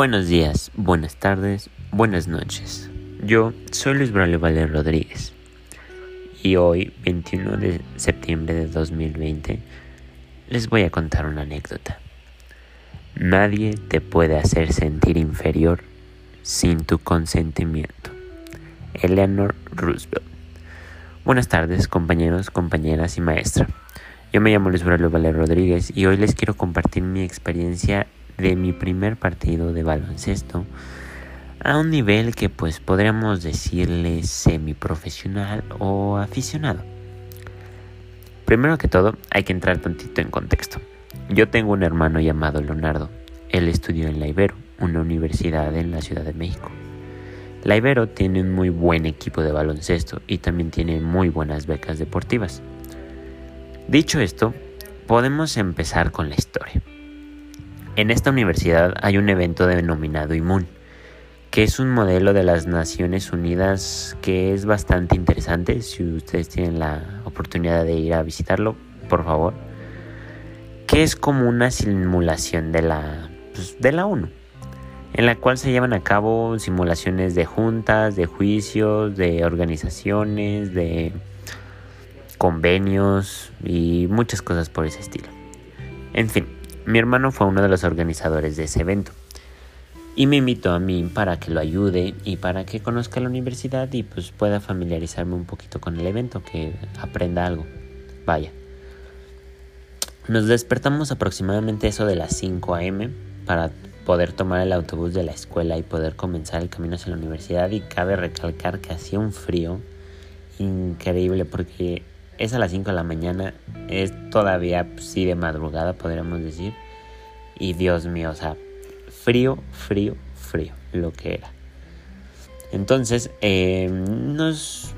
Buenos días, buenas tardes, buenas noches. Yo soy Luis Braulio Valer Rodríguez y hoy, 21 de septiembre de 2020, les voy a contar una anécdota. Nadie te puede hacer sentir inferior sin tu consentimiento. Eleanor Roosevelt. Buenas tardes, compañeros, compañeras y maestra. Yo me llamo Luis Braulio Valer Rodríguez y hoy les quiero compartir mi experiencia de mi primer partido de baloncesto a un nivel que pues podríamos decirle semiprofesional o aficionado. Primero que todo hay que entrar tantito en contexto. Yo tengo un hermano llamado Leonardo. Él estudió en la Ibero, una universidad en la Ciudad de México. La Ibero tiene un muy buen equipo de baloncesto y también tiene muy buenas becas deportivas. Dicho esto, podemos empezar con la historia. En esta universidad hay un evento denominado IMUN, que es un modelo de las Naciones Unidas que es bastante interesante. Si ustedes tienen la oportunidad de ir a visitarlo, por favor. Que es como una simulación de la, pues, de la ONU, en la cual se llevan a cabo simulaciones de juntas, de juicios, de organizaciones, de convenios y muchas cosas por ese estilo. En fin, mi hermano fue uno de los organizadores de ese evento y me invitó a mí para que lo ayude y para que conozca la universidad y pues pueda familiarizarme un poquito con el evento, que aprenda algo. Vaya. Nos despertamos aproximadamente eso de las 5 a.m. para poder tomar el autobús de la escuela y poder comenzar el camino hacia la universidad y cabe recalcar que hacía un frío increíble porque es a las 5 de la mañana, es todavía pues, sí de madrugada, podríamos decir. Y Dios mío, o sea, frío, frío, frío, lo que era. Entonces, em, nos,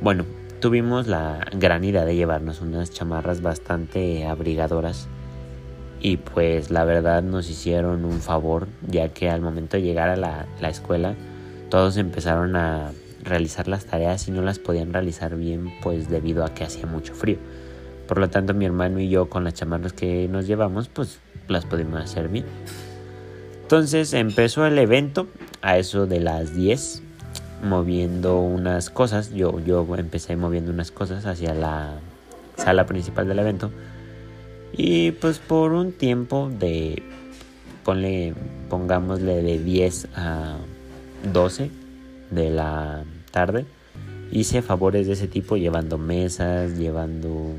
bueno, tuvimos la gran idea de llevarnos unas chamarras bastante abrigadoras. Y pues la verdad nos hicieron un favor, ya que al momento de llegar a la, la escuela, todos empezaron a realizar las tareas y no las podían realizar bien pues debido a que hacía mucho frío. Por lo tanto mi hermano y yo con las chamarras que nos llevamos pues las pudimos hacer bien. Entonces empezó el evento a eso de las 10 moviendo unas cosas. Yo, yo empecé moviendo unas cosas hacia la sala principal del evento. Y pues por un tiempo de, ponle, pongámosle de 10 a 12 de la tarde, hice favores de ese tipo llevando mesas, llevando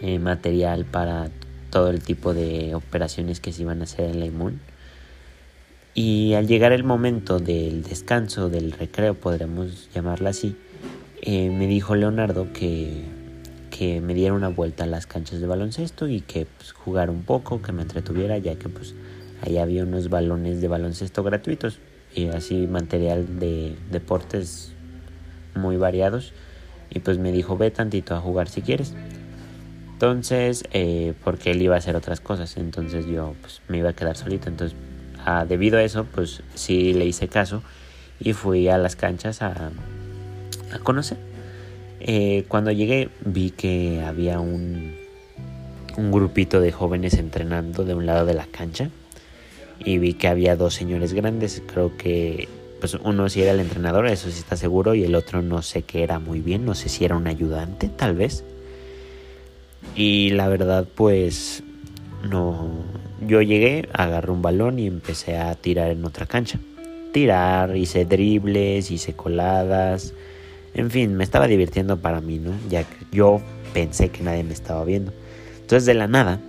eh, material para todo el tipo de operaciones que se iban a hacer en la inmun. Y al llegar el momento del descanso, del recreo, podríamos llamarla así, eh, me dijo Leonardo que, que me diera una vuelta a las canchas de baloncesto y que pues, jugara un poco, que me entretuviera, ya que pues ahí había unos balones de baloncesto gratuitos y así material de deportes muy variados. Y pues me dijo ve tantito a jugar si quieres entonces eh, porque él iba a hacer otras cosas. Entonces yo pues me iba a quedar solito. Entonces ah, debido a eso pues sí le hice caso y fui a las canchas a, a conocer. Eh, cuando llegué vi que había un un grupito de jóvenes entrenando de un lado de la cancha y vi que había dos señores grandes, creo que pues uno sí era el entrenador, eso sí está seguro, y el otro no sé qué era muy bien, no sé si era un ayudante tal vez. Y la verdad pues no, yo llegué, agarré un balón y empecé a tirar en otra cancha. Tirar, hice dribles, hice coladas, en fin, me estaba divirtiendo para mí, ¿no? Ya que yo pensé que nadie me estaba viendo. Entonces de la nada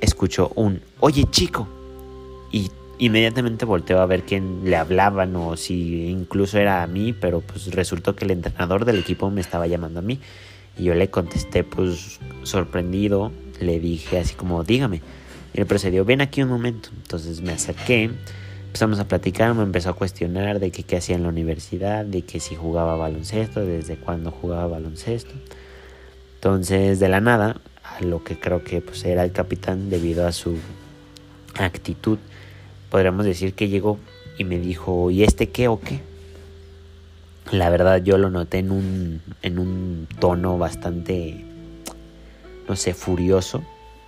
escucho un, oye chico, y inmediatamente volteo a ver quién le hablaban o si incluso era a mí, pero pues resultó que el entrenador del equipo me estaba llamando a mí. Y yo le contesté pues sorprendido, le dije así como dígame y él procedió ven aquí un momento, entonces me acerqué, empezamos a platicar, me empezó a cuestionar de qué hacía en la universidad, de que si jugaba baloncesto, desde cuándo jugaba baloncesto, entonces de la nada a lo que creo que pues era el capitán debido a su actitud podríamos decir que llegó y me dijo, ¿y este qué o qué? La verdad yo lo noté en un, en un tono bastante, no sé, furioso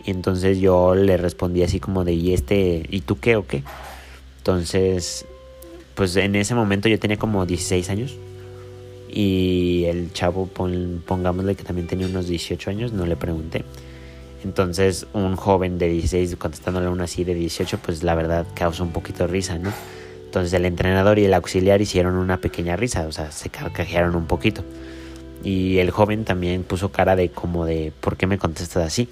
Y entonces yo le respondí así como de, ¿y este, ¿y tú qué o qué? Entonces, pues en ese momento yo tenía como 16 años. Y el chavo, pongámosle que también tenía unos 18 años, no le pregunté. Entonces, un joven de 16 contestándole a uno así de 18, pues la verdad causa un poquito de risa, ¿no? Entonces el entrenador y el auxiliar hicieron una pequeña risa, o sea, se carcajearon un poquito. Y el joven también puso cara de como de, ¿por qué me contestas así?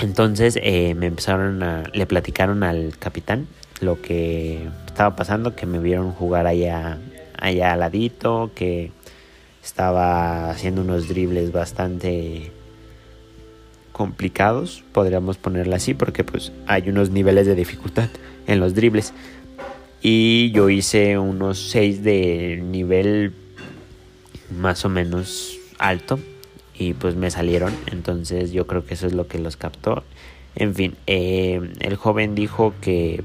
Entonces eh, me empezaron a, le platicaron al capitán lo que estaba pasando, que me vieron jugar allá, allá al ladito, que estaba haciendo unos dribles bastante complicados, podríamos ponerlo así, porque pues hay unos niveles de dificultad en los dribles. Y yo hice unos 6 de nivel más o menos alto. Y pues me salieron. Entonces yo creo que eso es lo que los captó. En fin, eh, el joven dijo que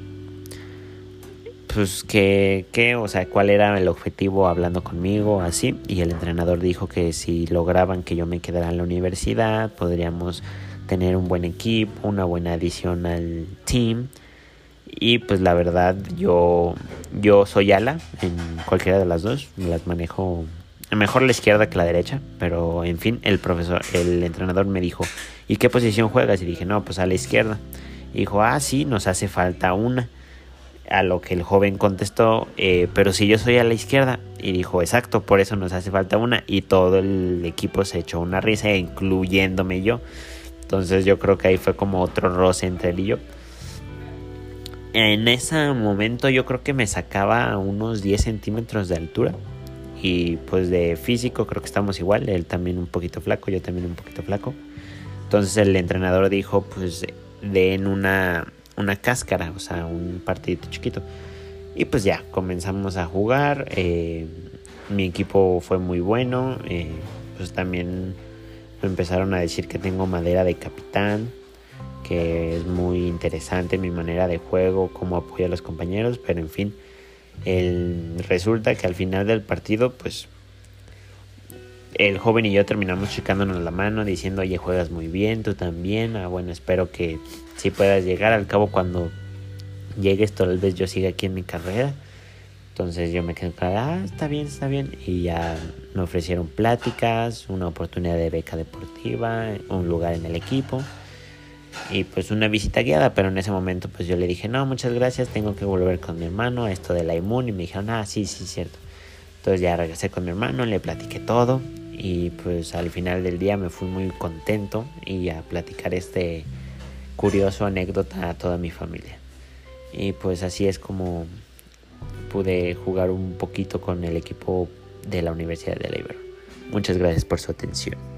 pues que, que, o sea, cuál era el objetivo hablando conmigo, así. Y el entrenador dijo que si lograban que yo me quedara en la universidad, podríamos tener un buen equipo, una buena adición al team. Y pues la verdad yo, yo soy ala en cualquiera de las dos. Las manejo mejor la izquierda que la derecha. Pero en fin, el profesor, el entrenador me dijo, ¿y qué posición juegas? Y dije, no, pues a la izquierda. Dijo, ah, sí, nos hace falta una. A lo que el joven contestó, eh, pero si yo soy a la izquierda. Y dijo, exacto, por eso nos hace falta una. Y todo el equipo se echó una risa, incluyéndome yo. Entonces yo creo que ahí fue como otro roce entre él y yo en ese momento yo creo que me sacaba unos 10 centímetros de altura. Y pues de físico creo que estamos igual. Él también un poquito flaco, yo también un poquito flaco. Entonces el entrenador dijo pues den una, una cáscara, o sea, un partidito chiquito. Y pues ya, comenzamos a jugar. Eh, mi equipo fue muy bueno. Eh, pues también me empezaron a decir que tengo madera de capitán que es muy interesante mi manera de juego, cómo apoyo a los compañeros, pero en fin, resulta que al final del partido, pues el joven y yo terminamos checándonos la mano, diciendo, oye, juegas muy bien, tú también, ah, bueno, espero que si puedas llegar, al cabo cuando llegues tal vez yo siga aquí en mi carrera. Entonces yo me quedé, ah, está bien, está bien. Y ya me ofrecieron pláticas, una oportunidad de beca deportiva, un lugar en el equipo y pues una visita guiada, pero en ese momento pues yo le dije, no, muchas gracias, tengo que volver con mi hermano a esto de la inmun y me dijeron, ah, sí, sí, cierto. Entonces ya regresé con mi hermano, le platiqué todo y pues al final del día me fui muy contento y a platicar este curioso anécdota a toda mi familia. Y pues así es como pude jugar un poquito con el equipo de la Universidad de Leiber. Muchas gracias por su atención.